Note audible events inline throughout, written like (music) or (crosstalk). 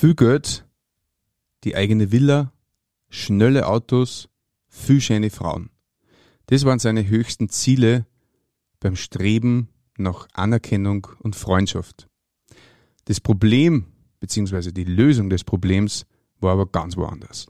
Viel Geld, die eigene Villa, schnelle Autos, viel schöne Frauen. Das waren seine höchsten Ziele beim Streben nach Anerkennung und Freundschaft. Das Problem bzw. die Lösung des Problems war aber ganz woanders.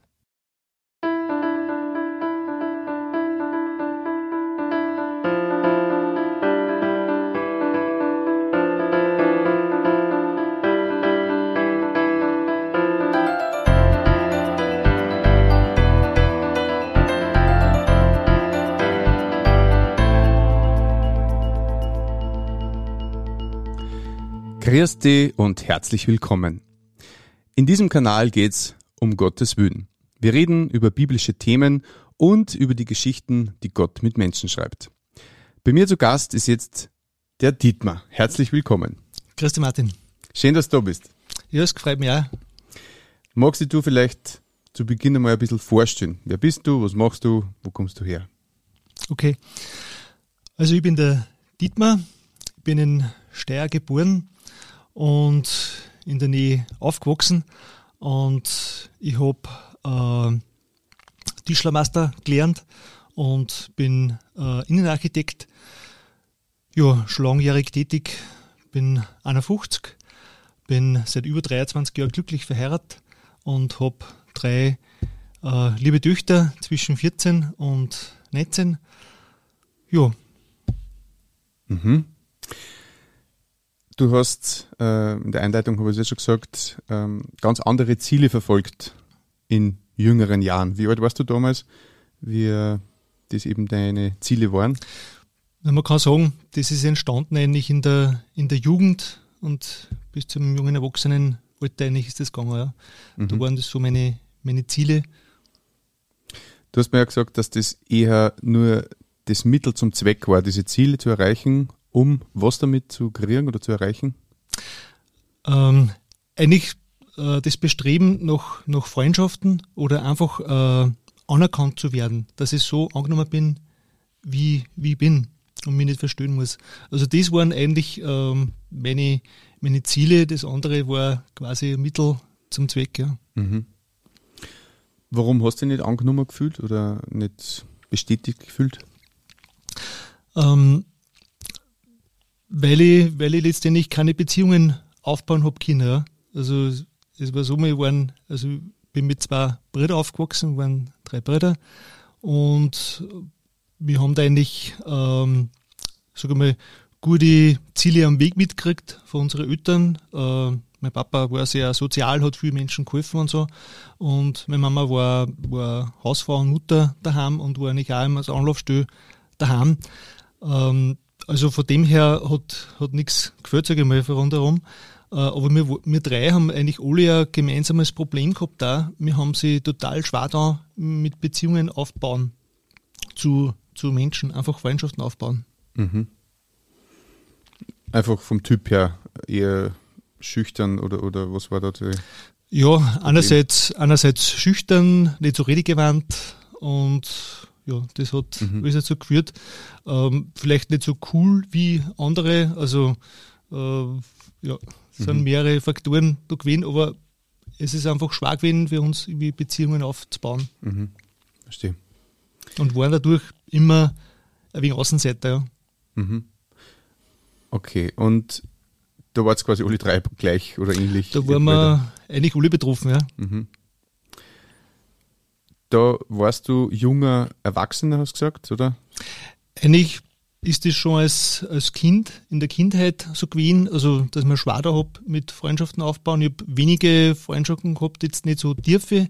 Grüß dich und herzlich willkommen. In diesem Kanal geht's um Gottes Willen. Wir reden über biblische Themen und über die Geschichten, die Gott mit Menschen schreibt. Bei mir zu Gast ist jetzt der Dietmar. Herzlich willkommen. Grüß dich, Martin. Schön, dass du da bist. Ja, es freut mich auch. Magst du vielleicht zu Beginn einmal ein bisschen vorstellen? Wer bist du? Was machst du? Wo kommst du her? Okay. Also ich bin der Dietmar, bin in Steyr geboren, und in der Nähe aufgewachsen. Und ich habe äh, Tischlermeister gelernt und bin äh, Innenarchitekt. Ja, schon langjährig tätig, bin 51, bin seit über 23 Jahren glücklich verheiratet und habe drei äh, liebe Töchter zwischen 14 und 19. Ja. Mhm. Du hast äh, in der Einleitung, habe ich es ja schon gesagt, ähm, ganz andere Ziele verfolgt in jüngeren Jahren. Wie alt warst du damals, wie äh, das eben deine Ziele waren? Ja, man kann sagen, das ist entstanden eigentlich in der, in der Jugend und bis zum jungen Erwachsenenalter eigentlich ist das gegangen. Ja. Mhm. Da waren das so meine, meine Ziele. Du hast mir ja gesagt, dass das eher nur das Mittel zum Zweck war, diese Ziele zu erreichen um was damit zu kreieren oder zu erreichen? Ähm, eigentlich äh, das Bestreben nach, nach Freundschaften oder einfach äh, anerkannt zu werden, dass ich so angenommen bin, wie, wie ich bin und mich nicht verstehen muss. Also das waren eigentlich ähm, meine, meine Ziele, das andere war quasi Mittel zum Zweck. Ja. Mhm. Warum hast du dich nicht angenommen gefühlt oder nicht bestätigt gefühlt? Ähm, weil ich, weil ich letztendlich keine Beziehungen aufbauen habe. Ja. Also es war so, wir waren, also ich bin mit zwei Brüdern aufgewachsen, waren drei Brüder und wir haben da eigentlich, ähm, sag ich mal, gute Ziele am Weg mitgekriegt von unseren Eltern. Äh, mein Papa war sehr sozial, hat vielen Menschen geholfen und so. Und meine Mama war, war Hausfrau und Mutter daheim und war eigentlich auch immer als Anlaufstelle daheim. Ähm, also von dem her hat, hat nichts gefällt, sage ich mal, rundherum. Äh, aber wir, wir drei haben eigentlich alle ein gemeinsames Problem gehabt da. Wir haben sie total schwer da mit Beziehungen aufbauen zu, zu Menschen, einfach Freundschaften aufbauen. Mhm. Einfach vom Typ her eher schüchtern oder, oder was war da? Ja, einerseits, einerseits schüchtern, nicht so redegewandt und ja, das hat mhm. alles dazu geführt. Ähm, vielleicht nicht so cool wie andere, also äh, ja, sind mhm. mehrere Faktoren da gewesen, aber es ist einfach schwer gewesen für uns, irgendwie Beziehungen aufzubauen. Mhm. Verstehe. Und waren dadurch immer ein wenig Außenseiter, ja. Mhm. Okay, und da war es quasi alle drei gleich oder ähnlich? Da waren wir eigentlich alle betroffen, ja. Mhm da warst du junger Erwachsener, hast du gesagt, oder? Eigentlich ist das schon als, als Kind, in der Kindheit so gewesen, also dass man schwer da habe mit Freundschaften aufbauen. Ich habe wenige Freundschaften gehabt, jetzt nicht so tiefe.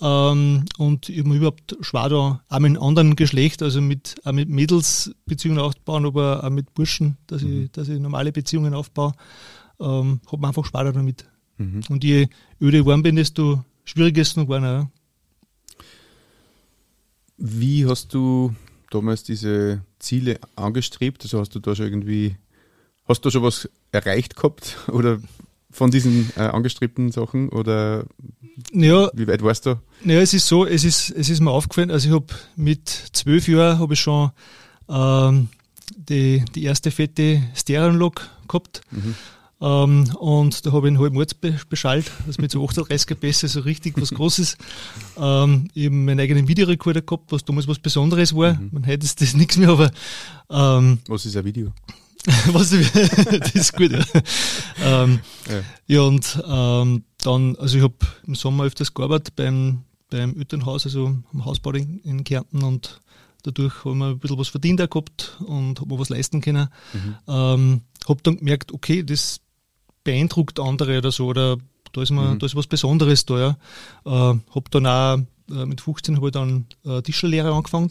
Ähm, und ich habe mir überhaupt schwer da auch mit einem anderen Geschlecht, also mit, auch mit Mädels Beziehungen aufbauen, aber auch mit Burschen, dass, mhm. ich, dass ich normale Beziehungen aufbaue. Ähm, habe mir einfach schwer damit. Mhm. Und je öde ich geworden bin, desto schwieriger ist es noch geworden. Wie hast du damals diese Ziele angestrebt? Also hast du da schon irgendwie, hast du schon was erreicht gehabt (laughs) oder von diesen äh, angestrebten Sachen oder ja, wie weit warst du? Ja, es ist so, es ist, es ist mir aufgefallen, also ich habe mit zwölf Jahren habe ich schon ähm, die, die erste fette Stereoanlage gehabt. Mhm. Ähm, und da habe ich einen halben Ort beschallt, also mit so 38er Pässe, so richtig was Großes. Ähm, habe meinen eigenen Videorekorder gehabt, was damals was Besonderes war. Mhm. Man hätte das nichts mehr, aber ähm, Was ist ein Video? (laughs) was, (laughs) das ist gut, ja. Ähm, ja. ja. und ähm, dann, also ich habe im Sommer öfters gearbeitet beim, beim Elternhaus, also am Hausbau in, in Kärnten und dadurch haben wir ein bisschen was verdient auch gehabt und habe mir was leisten können. Mhm. Ähm, habe dann gemerkt, okay, das beeindruckt andere oder so, oder da ist, man, mhm. da ist was Besonderes da. Ja. Äh, habe dann auch äh, mit 15 habe ich dann äh, Tischlerlehre angefangen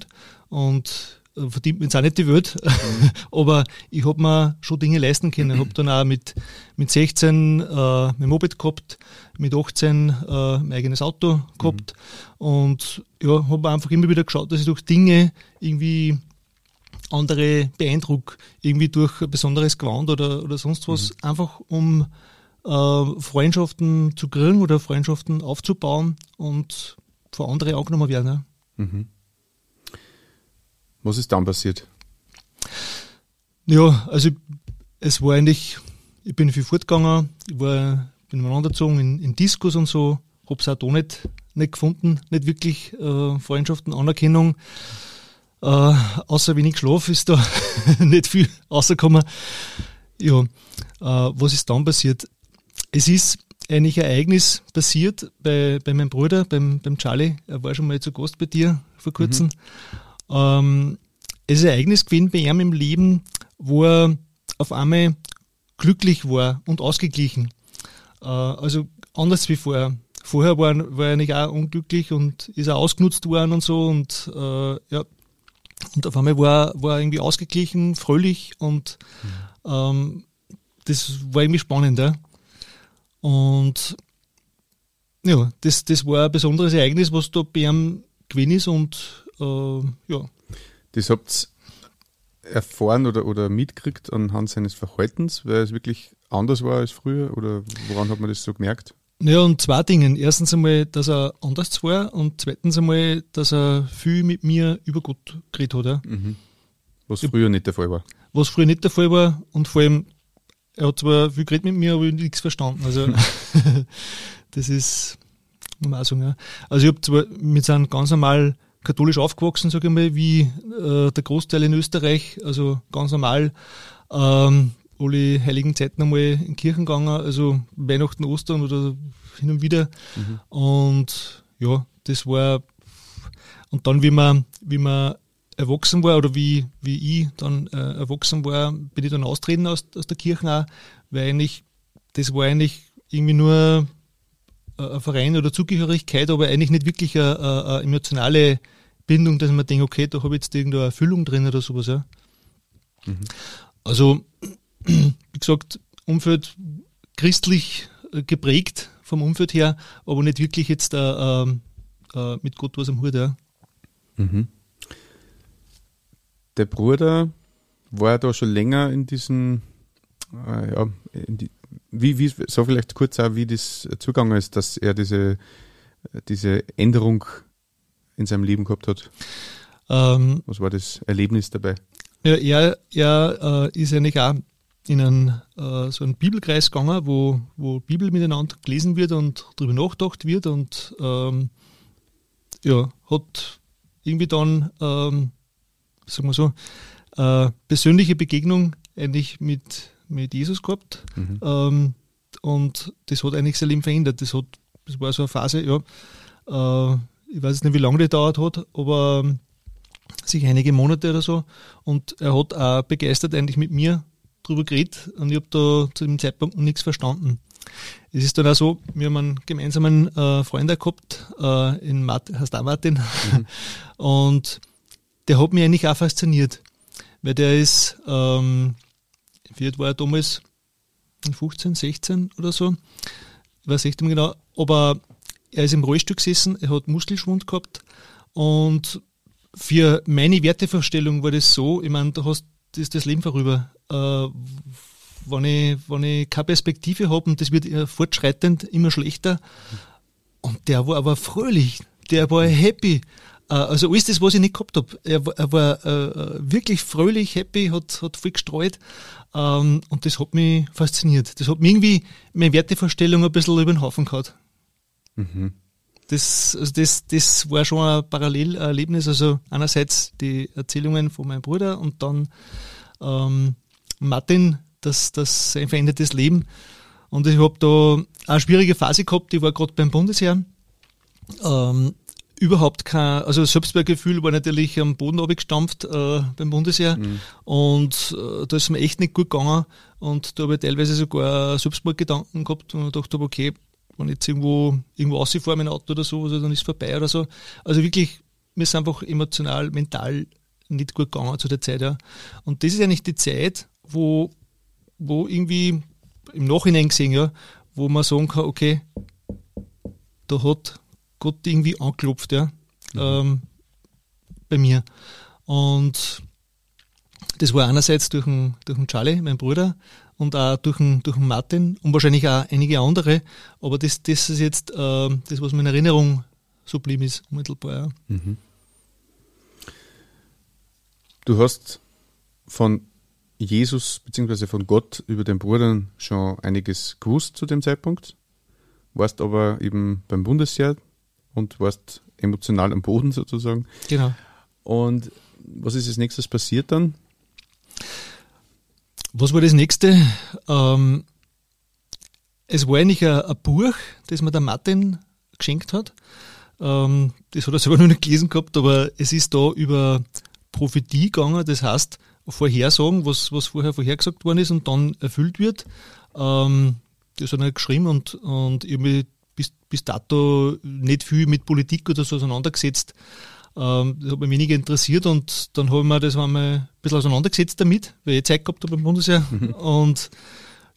und äh, verdient mir jetzt auch nicht die Welt, mhm. (laughs) aber ich habe mir schon Dinge leisten können. Ich habe dann auch mit, mit 16 äh, mein Moped gehabt, mit 18 äh, mein eigenes Auto gehabt mhm. und ja, habe einfach immer wieder geschaut, dass ich durch Dinge irgendwie andere beeindruck, irgendwie durch besonderes Gewand oder, oder sonst was, mhm. einfach um äh, Freundschaften zu kriegen oder Freundschaften aufzubauen und von anderen angenommen werden. Ja. Mhm. Was ist dann passiert? Ja, also es war eigentlich, ich bin viel fortgegangen, ich war, bin umeinander gezogen in, in Diskos und so, hab's auch da nicht, nicht gefunden, nicht wirklich äh, Freundschaften, Anerkennung. Äh, außer wenig Schlaf ist da (laughs) nicht viel rausgekommen. Ja, äh, was ist dann passiert? Es ist eigentlich ein Ereignis passiert bei, bei meinem Bruder, beim, beim Charlie. Er war schon mal zu Gast bei dir vor kurzem. Mhm. Ähm, es ist ein Ereignis gewesen bei ihm im Leben, wo er auf einmal glücklich war und ausgeglichen. Äh, also anders wie vorher. Vorher war, war er nicht auch unglücklich und ist auch ausgenutzt worden und so und äh, ja, und auf einmal war, war irgendwie ausgeglichen, fröhlich und mhm. ähm, das war irgendwie spannend. Ja. Und ja, das, das war ein besonderes Ereignis, was da bei ihm gewesen ist und äh, ja. Das habt ihr erfahren oder, oder mitgekriegt anhand seines Verhaltens, weil es wirklich anders war als früher oder woran hat man das so gemerkt? Ja, und zwei Dinge. Erstens einmal, dass er anders war und zweitens einmal, dass er viel mit mir über Gott geredet hat. Ja. Mhm. Was früher nicht der Fall war. Was früher nicht der Fall war und vor allem, er hat zwar viel geredet mit mir, aber ich nichts verstanden. Also, (laughs) das ist, auch sagen, ja. Also, ich habe zwar mit seinem ganz normal katholisch aufgewachsen, sage ich mal, wie äh, der Großteil in Österreich, also ganz normal. Ähm, alle heiligen Zeiten einmal in Kirchen gegangen, also Weihnachten, Ostern oder hin und wieder. Mhm. Und ja, das war und dann, wie man, wie man erwachsen war oder wie, wie ich dann äh, erwachsen war, bin ich dann austreten aus, aus der Kirche auch, weil eigentlich, das war eigentlich irgendwie nur ein Verein oder Zugehörigkeit, aber eigentlich nicht wirklich eine, eine emotionale Bindung, dass man denkt, okay, da habe ich jetzt irgendeine Erfüllung drin oder sowas. Ja. Mhm. Also wie gesagt, Umfeld christlich äh, geprägt vom Umfeld her, aber nicht wirklich jetzt äh, äh, mit Gott was am Hut. Ja. Mhm. Der Bruder war da schon länger in diesem, äh, ja, in die, wie, wie, so vielleicht kurz auch, wie das zugegangen ist, dass er diese, diese Änderung in seinem Leben gehabt hat. Ähm, Was war das Erlebnis dabei? Ja, er, er äh, ist eigentlich auch in einen, äh, so einen Bibelkreis gegangen, wo, wo Bibel miteinander gelesen wird und darüber nachgedacht wird und ähm, ja, hat irgendwie dann, ähm, sagen wir so, äh, persönliche Begegnung eigentlich mit, mit Jesus gehabt. Mhm. Ähm, und das hat eigentlich sein Leben verändert. Das, hat, das war so eine Phase, ja, äh, ich weiß nicht, wie lange die dauert hat, aber sich einige Monate oder so. Und er hat auch begeistert eigentlich mit mir drüber geredet und ich habe da zu dem Zeitpunkt nichts verstanden. Es ist dann auch so, wir haben einen gemeinsamen äh, Freund gehabt, äh, in Martin, heißt auch Martin, mhm. (laughs) und der hat mich eigentlich auch fasziniert, weil der ist, ähm, wie alt war er damals? 15, 16 oder so, ich weiß nicht mehr genau, aber er ist im Rollstuhl gesessen, er hat Muskelschwund gehabt und für meine Wertevorstellung war das so, ich meine, du hast das, das Leben vorüber äh, wenn, ich, wenn ich keine Perspektive habe und das wird fortschreitend immer schlechter. Und der war aber fröhlich, der war happy. Äh, also alles das, was ich nicht gehabt habe. Er, er war äh, wirklich fröhlich, happy, hat, hat viel gestreut. Ähm, und das hat mich fasziniert. Das hat mir irgendwie meine Wertevorstellung ein bisschen über den Haufen gehabt. Mhm. Das, also das, das war schon ein Parallelerlebnis. Also einerseits die Erzählungen von meinem Bruder und dann ähm, Martin, das, das ein verändertes Leben. Und ich habe da eine schwierige Phase gehabt, die war gerade beim Bundesheer. Ähm, überhaupt kein, also Selbstwertgefühl war natürlich am Boden abgestampft äh, beim Bundesheer mhm. und äh, da ist mir echt nicht gut gegangen und da habe ich teilweise sogar Selbstmordgedanken gehabt und dachte, okay, wenn ich jetzt irgendwo, irgendwo rausfahre mit dem Auto oder so, also dann ist es vorbei oder so. Also wirklich, mir ist einfach emotional, mental nicht gut gegangen zu der Zeit. Ja. Und das ist eigentlich die Zeit, wo, wo irgendwie im Nachhinein gesehen, ja, wo man sagen kann, okay, da hat Gott irgendwie angeklopft, ja, mhm. ähm, bei mir. Und das war einerseits durch den, durch den Charlie, mein Bruder, und auch durch den, durch den Martin und wahrscheinlich auch einige andere. Aber das, das ist jetzt äh, das, was mir in Erinnerung so blieb ist, unmittelbar. Ja. Mhm. Du hast von Jesus bzw. von Gott über den Bruder schon einiges gewusst zu dem Zeitpunkt, warst aber eben beim Bundesheer und warst emotional am Boden sozusagen. Genau. Und was ist als nächstes passiert dann? Was war das nächste? Ähm, es war eigentlich ein, ein, Buch, das mir der Martin geschenkt hat. Ähm, das hat er selber (laughs) noch nicht gelesen gehabt, aber es ist da über Prophetie gegangen, das heißt Vorhersagen, was, was vorher vorhergesagt worden ist und dann erfüllt wird. Ähm, das hat er geschrieben und, und ich habe mich bis, bis dato nicht viel mit Politik oder so auseinandergesetzt. Ähm, das hat mich weniger interessiert und dann habe ich mir das einmal ein bisschen auseinandergesetzt damit, weil ich Zeit gehabt habe beim Bundesheer. Mhm. (laughs) Und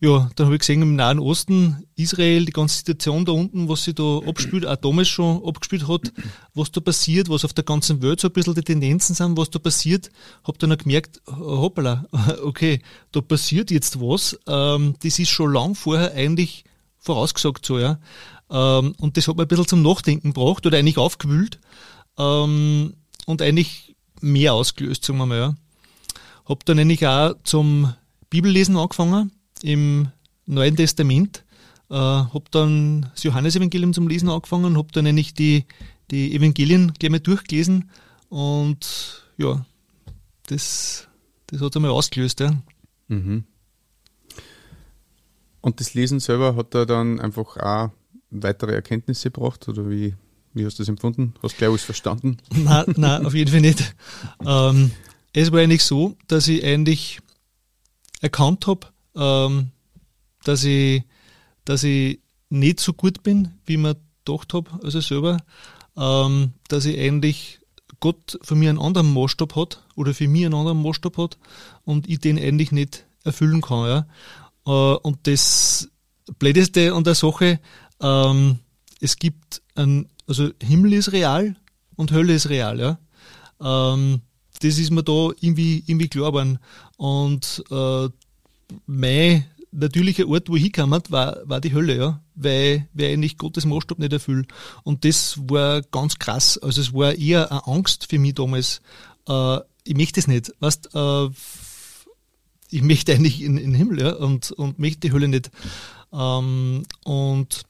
ja, dann habe ich gesehen im Nahen Osten, Israel, die ganze Situation da unten, was sich da abspielt, auch damals schon abgespielt hat, was da passiert, was auf der ganzen Welt so ein bisschen die Tendenzen sind, was da passiert, habe dann auch gemerkt, hoppala, (laughs) okay, da passiert jetzt was, ähm, das ist schon lang vorher eigentlich vorausgesagt so, ja. Ähm, und das hat mir ein bisschen zum Nachdenken gebracht oder eigentlich aufgewühlt ähm, und eigentlich mehr ausgelöst, sagen wir mal, ja. Hab dann eigentlich auch zum Bibellesen angefangen im Neuen Testament. Äh, habe dann das Johannesevangelium zum Lesen angefangen, habe dann eigentlich die, die Evangelien gleich mal durchgelesen und ja, das, das hat einmal ausgelöst. Ja. Mhm. Und das Lesen selber hat da dann einfach auch weitere Erkenntnisse gebracht oder wie, wie hast du das empfunden? Hast du gleich alles verstanden? (laughs) Nein, nein, auf jeden Fall nicht. Ähm, es war eigentlich so, dass ich eigentlich erkannt habe, ähm, dass, ich, dass ich nicht so gut bin, wie man gedacht habe, also selber, ähm, dass ich eigentlich Gott für mich einen anderen Maßstab hat oder für mich einen anderen Maßstab hat und ich den eigentlich nicht erfüllen kann. Ja. Äh, und das Blödeste an der Sache, ähm, es gibt ein, also Himmel ist real und Hölle ist real, ja. Ähm, das ist mir da irgendwie, irgendwie klar geworden. Und äh, mein natürlicher Ort, wo ich hingekommen war, war die Hölle, ja, weil, weil ich nicht Gottes Maßstab nicht erfülle. Und das war ganz krass. Also es war eher eine Angst für mich damals. Äh, ich möchte es nicht. Weißt, äh, ich möchte eigentlich in, in den Himmel, ja, und, und möchte die Hölle nicht. Ähm, und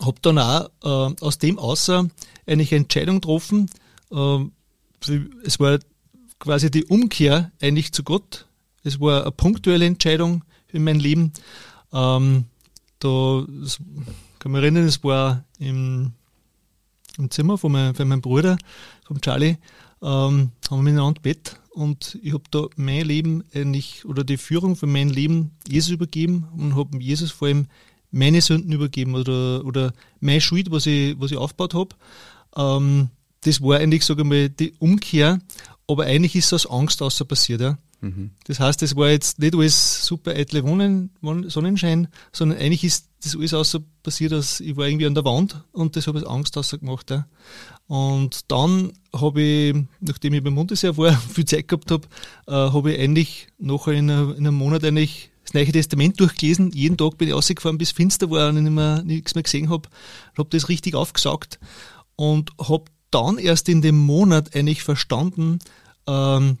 habe dann auch äh, aus dem außer eine Entscheidung getroffen. Äh, es war quasi die Umkehr eigentlich zu Gott es war eine punktuelle Entscheidung in meinem Leben. Ähm, da das, kann mich erinnern, es war im, im Zimmer von, mein, von meinem Bruder, vom Charlie, ähm, haben wir miteinander Bett und ich habe da mein Leben eigentlich oder die Führung von meinem Leben Jesus übergeben und habe Jesus vor allem meine Sünden übergeben oder, oder meine Schuld, was ich, was ich aufgebaut habe. Ähm, das war eigentlich, sage ich mal, die Umkehr, aber eigentlich ist es aus Angst außer passiert. Ja. Mhm. Das heißt, es war jetzt nicht alles super eitle Wohnen, Sonnenschein, sondern eigentlich ist das alles außer passiert, dass ich war irgendwie an der Wand und das habe ich Angst außer gemacht. Ja. Und dann habe ich, nachdem ich beim Bundesheer war, (laughs) viel Zeit gehabt habe, äh, habe ich eigentlich nachher in, in einem Monat eigentlich das Neue Testament durchgelesen. Jeden Tag bin ich rausgefahren, bis finster war und ich nicht mehr, nichts mehr gesehen habe. Habe das richtig aufgesaugt und habe dann erst in dem Monat eigentlich verstanden, ähm,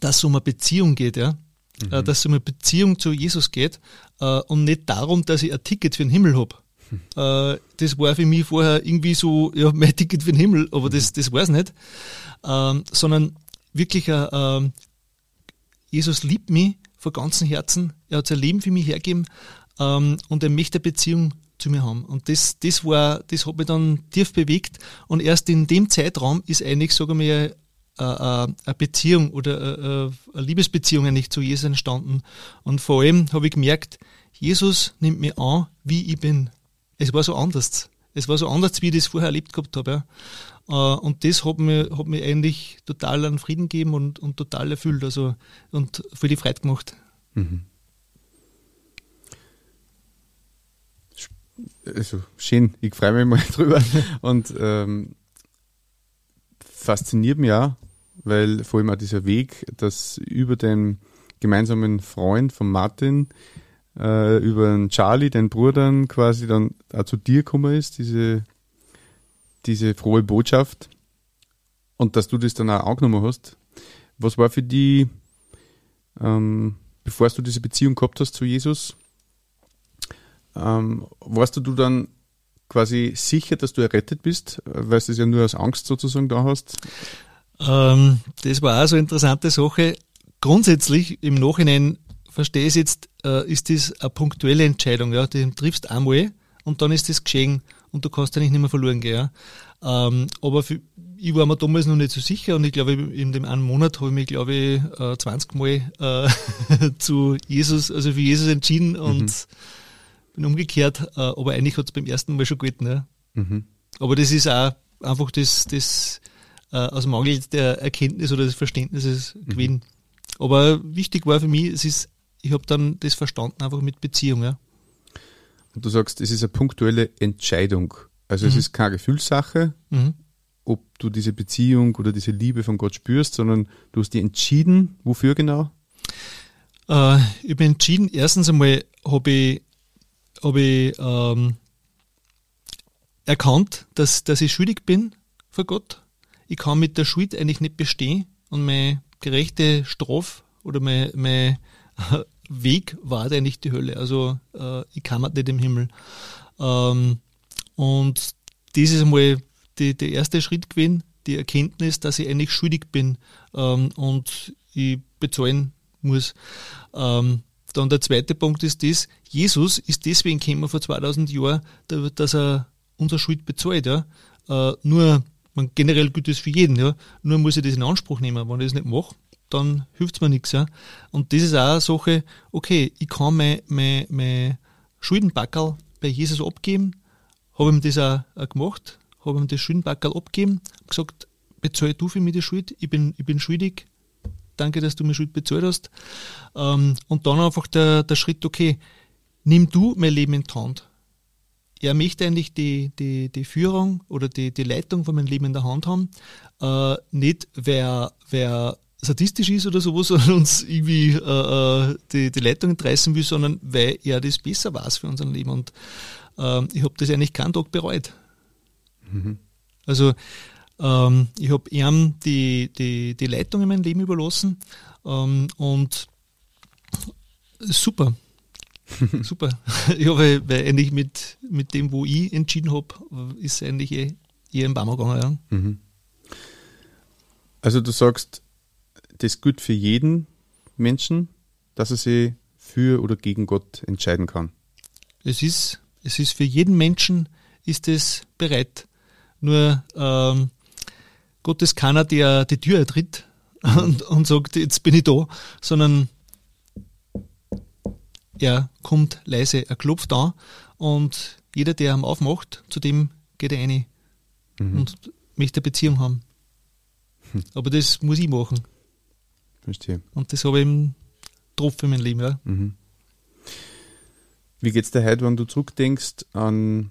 dass es um eine Beziehung geht, ja. mhm. äh, dass es um eine Beziehung zu Jesus geht äh, und nicht darum, dass ich ein Ticket für den Himmel habe. Mhm. Äh, das war für mich vorher irgendwie so, ja, (laughs) mein Ticket für den Himmel, aber das, das war es nicht. Ähm, sondern wirklich, äh, ähm, Jesus liebt mich von ganzem Herzen, er hat sein Leben für mich hergegeben ähm, und er möchte eine Beziehung zu mir haben. Und das, das war, das hat mich dann tief bewegt. Und erst in dem Zeitraum ist eigentlich, sagen wir, eine Beziehung oder eine Liebesbeziehung eigentlich zu Jesus entstanden. Und vor allem habe ich gemerkt, Jesus nimmt mich an, wie ich bin. Es war so anders. Es war so anders, wie ich das vorher erlebt gehabt habe. Äh, und das hat mir, hat mir eigentlich total an Frieden gegeben und, und total erfüllt. Also, und für die Freude gemacht. Mhm. Also schön, ich freue mich mal (laughs) drüber. Und ähm, fasziniert mich auch, weil vor allem auch dieser Weg, dass über den gemeinsamen Freund von Martin, äh, über den Charlie, den Bruder, quasi dann auch zu dir gekommen ist, diese, diese frohe Botschaft. Und dass du das dann auch angenommen hast. Was war für die, ähm, bevor du diese Beziehung gehabt hast zu Jesus, ähm, warst du dann quasi sicher, dass du errettet bist, weil du es ja nur aus Angst sozusagen da hast? Ähm, das war auch so eine interessante Sache. Grundsätzlich im Nachhinein verstehe ich jetzt, äh, ist das eine punktuelle Entscheidung. Ja? Du triffst einmal und dann ist das geschehen und du kannst ja nicht mehr verloren gehen. Ja? Ähm, aber für, ich war mir damals noch nicht so sicher und ich glaube, in dem einen Monat habe ich mich, glaube ich, 20 äh, Mal äh, (laughs) zu Jesus, also für Jesus entschieden und mhm bin umgekehrt, äh, aber eigentlich hat es beim ersten Mal schon gehalten. Ja. Mhm. Aber das ist auch einfach das, das äh, aus Mangel der Erkenntnis oder des Verständnisses mhm. gewesen. Aber wichtig war für mich, es ist, ich habe dann das verstanden einfach mit Beziehung. Ja. Und du sagst, es ist eine punktuelle Entscheidung. Also mhm. es ist keine Gefühlssache, mhm. ob du diese Beziehung oder diese Liebe von Gott spürst, sondern du hast dich entschieden, wofür genau? Äh, ich bin entschieden, erstens einmal habe ich habe ich ähm, erkannt, dass, dass ich schuldig bin vor Gott. Ich kann mit der Schuld eigentlich nicht bestehen und meine gerechte Strafe oder mein, mein Weg war eigentlich die Hölle. Also äh, ich kam nicht im Himmel. Ähm, und das ist einmal die, der erste Schritt gewesen, die Erkenntnis, dass ich eigentlich schuldig bin ähm, und ich bezahlen muss. Ähm, dann der zweite Punkt ist das, Jesus ist deswegen gekommen vor 2000 Jahren, dass er unsere Schuld bezahlt. Ja. Äh, nur, man, generell gilt das für jeden, ja. nur muss ich das in Anspruch nehmen. Wenn ich das nicht mache, dann hilft es mir nichts. Ja. Und das ist auch eine Sache, okay, ich kann mein, mein, mein Schuldenbackerl bei Jesus abgeben, habe ihm das auch, auch gemacht, habe ihm das Schuldenbackerl abgegeben, gesagt, bezahl du für mich die Schuld, ich bin, ich bin schuldig, danke, dass du mir Schuld bezahlt hast. Ähm, und dann einfach der, der Schritt, okay, nimm du mein Leben in die Hand. Er möchte eigentlich die, die, die Führung oder die, die Leitung von meinem Leben in der Hand haben. Äh, nicht, wer, wer sadistisch ist oder sowas (laughs) und uns irgendwie äh, äh, die, die Leitung entreißen will, sondern weil er das besser weiß für unser Leben. Und äh, ich habe das eigentlich keinen Tag bereut. Mhm. Also ähm, ich habe ihm die, die, die Leitung in meinem Leben überlassen ähm, und super. (laughs) super. Ich habe, weil eigentlich mit, mit dem, wo ich entschieden habe, ist eigentlich eh, eher im Baum gegangen. Ja. Mhm. Also du sagst, das gilt für jeden Menschen, dass er sich für oder gegen Gott entscheiden kann. Es ist, es ist für jeden Menschen ist es bereit. Nur ähm, Gott ist keiner, der die Tür ertritt (laughs) und, und sagt, jetzt bin ich da, sondern er kommt leise, er klopft an und jeder, der ihm aufmacht, zu dem geht er rein mhm. und möchte eine Beziehung haben. Hm. Aber das muss ich machen. Verstehe. Und das habe ich eben getroffen in meinem Leben. Ja. Mhm. Wie geht es dir heute, wenn du zurückdenkst an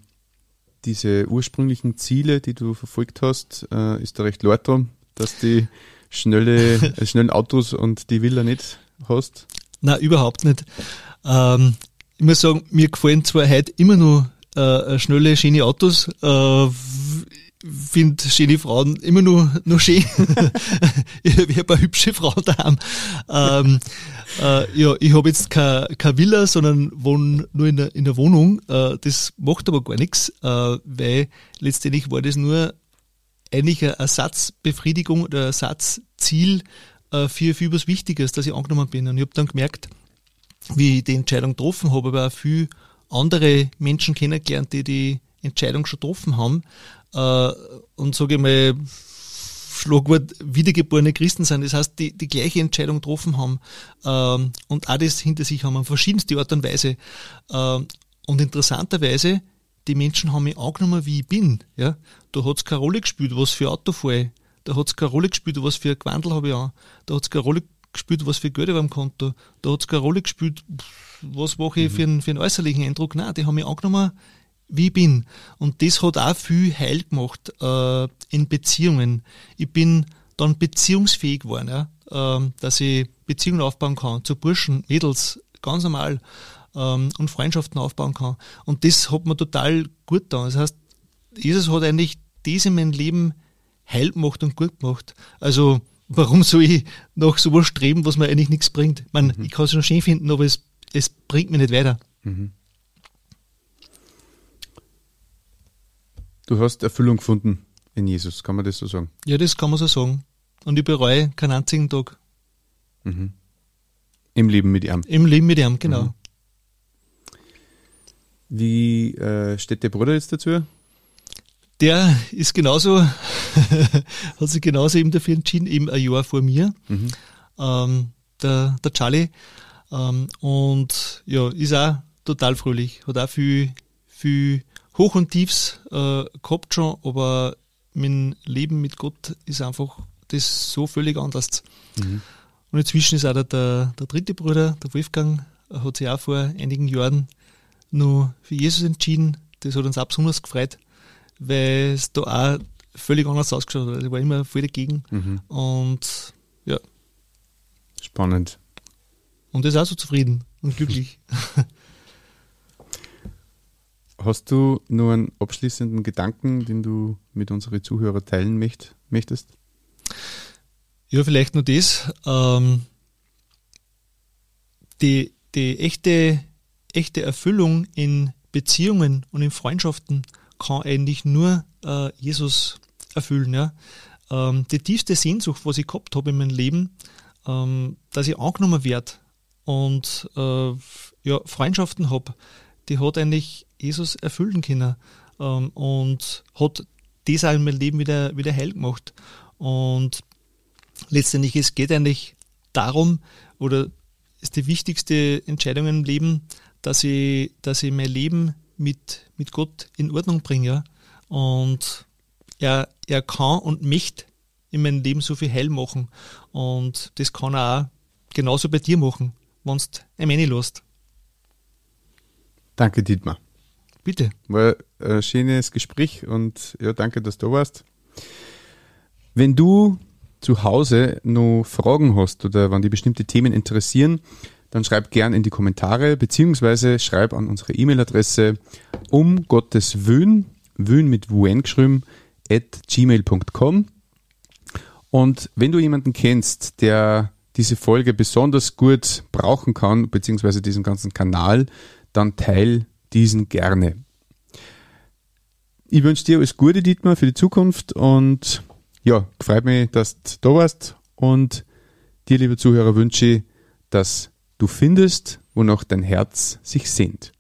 diese ursprünglichen Ziele, die du verfolgt hast, äh, ist da recht laut drum, dass die schnelle, (laughs) äh, schnellen Autos und die Villa nicht hast? Na überhaupt nicht. Ähm, ich muss sagen, mir gefallen zwar heute immer nur äh, schnelle, schöne Autos. Äh, finde schöne Frauen immer nur, nur schön. (laughs) ich habe ein paar hübsche Frauen daheim. Ähm, äh, ja, ich habe jetzt keine, keine Villa, sondern wohne nur in der, in der Wohnung. Äh, das macht aber gar nichts, äh, weil letztendlich war das nur eigentlich eine Ersatzbefriedigung oder Ersatzziel äh, für, für was Wichtiges, dass ich angenommen bin. Und ich habe dann gemerkt, wie ich die Entscheidung getroffen habe, aber auch viele andere Menschen kennengelernt, die die Entscheidung schon getroffen haben, äh, und sage ich mal, Schlagwort wiedergeborene Christen sind. Das heißt, die die gleiche Entscheidung getroffen haben ähm, und auch das hinter sich haben, auf verschiedenste Art und Weise. Ähm, und interessanterweise, die Menschen haben mich angenommen, wie ich bin. Ja? Da hat's keine Rolle gespielt, was für Auto fahre ich. Da hat's keine Rolle gespielt, was für ein Gewandel habe ich an. Da hat's keine Rolle gespielt, was für Geld ich am Konto. Da hat's keine Rolle gespielt, was mache ich mhm. für, einen, für einen äußerlichen Eindruck. Nein, die haben mich angenommen, wie ich bin. Und das hat auch viel Heil gemacht äh, in Beziehungen. Ich bin dann beziehungsfähig geworden, ja, äh, dass ich Beziehungen aufbauen kann zu Burschen, Mädels, ganz normal ähm, und Freundschaften aufbauen kann. Und das hat mir total gut getan. Das heißt, Jesus hat eigentlich das in meinem Leben heil gemacht und gut gemacht. Also warum soll ich nach sowas streben, was mir eigentlich nichts bringt? Ich, meine, mhm. ich kann es schon schön finden, aber es, es bringt mich nicht weiter. Mhm. Du hast Erfüllung gefunden in Jesus, kann man das so sagen? Ja, das kann man so sagen. Und ich bereue keinen einzigen Tag. Mhm. Im Leben mit ihm. Im Leben mit ihm, genau. Mhm. Wie äh, steht der Bruder jetzt dazu? Der ist genauso, (laughs) hat sich genauso eben dafür entschieden, eben ein Jahr vor mir. Mhm. Ähm, der, der Charlie. Ähm, und ja, ist auch total fröhlich, hat auch viel, viel Hoch und Tiefs äh, gehabt schon, aber mein Leben mit Gott ist einfach das so völlig anders. Mhm. Und inzwischen ist auch der, der, der dritte Bruder, der Wolfgang, hat sich auch vor einigen Jahren nur für Jesus entschieden. Das hat uns auch besonders gefreut, weil es da auch völlig anders ausgeschaut hat. Ich war immer voll dagegen. Mhm. Und ja. Spannend. Und er ist auch so zufrieden und glücklich. (laughs) Hast du nur einen abschließenden Gedanken, den du mit unseren Zuhörern teilen möcht, möchtest? Ja, vielleicht nur das. Ähm, die, die echte, echte Erfüllung in Beziehungen und in Freundschaften kann eigentlich nur äh, Jesus erfüllen. Ja? Ähm, die tiefste Sehnsucht, was ich gehabt habe in meinem Leben, ähm, dass ich angenommen werde und äh, ja, Freundschaften habe, die hat eigentlich Jesus erfüllen können ähm, und hat das auch in meinem Leben wieder, wieder heil gemacht. Und letztendlich, es geht eigentlich darum, oder ist die wichtigste Entscheidung im Leben, dass ich, dass ich mein Leben mit, mit Gott in Ordnung bringe. Und er, er kann und möchte in meinem Leben so viel heil machen. Und das kann er auch genauso bei dir machen, wenn du ein lässt. Danke, Dietmar. Bitte. War ein schönes Gespräch und ja, danke, dass du warst. Wenn du zu Hause noch Fragen hast oder wenn die bestimmte Themen interessieren, dann schreib gern in die Kommentare beziehungsweise schreib an unsere E-Mail-Adresse um Gottes Wün, Wün mit Wun geschrieben, at gmail.com. Und wenn du jemanden kennst, der diese Folge besonders gut brauchen kann, beziehungsweise diesen ganzen Kanal, dann teil diesen gerne. Ich wünsche dir alles Gute, Dietmar, für die Zukunft und ja, freut mich, dass du da warst und dir, liebe Zuhörer, wünsche ich, dass du findest, wonach dein Herz sich sehnt.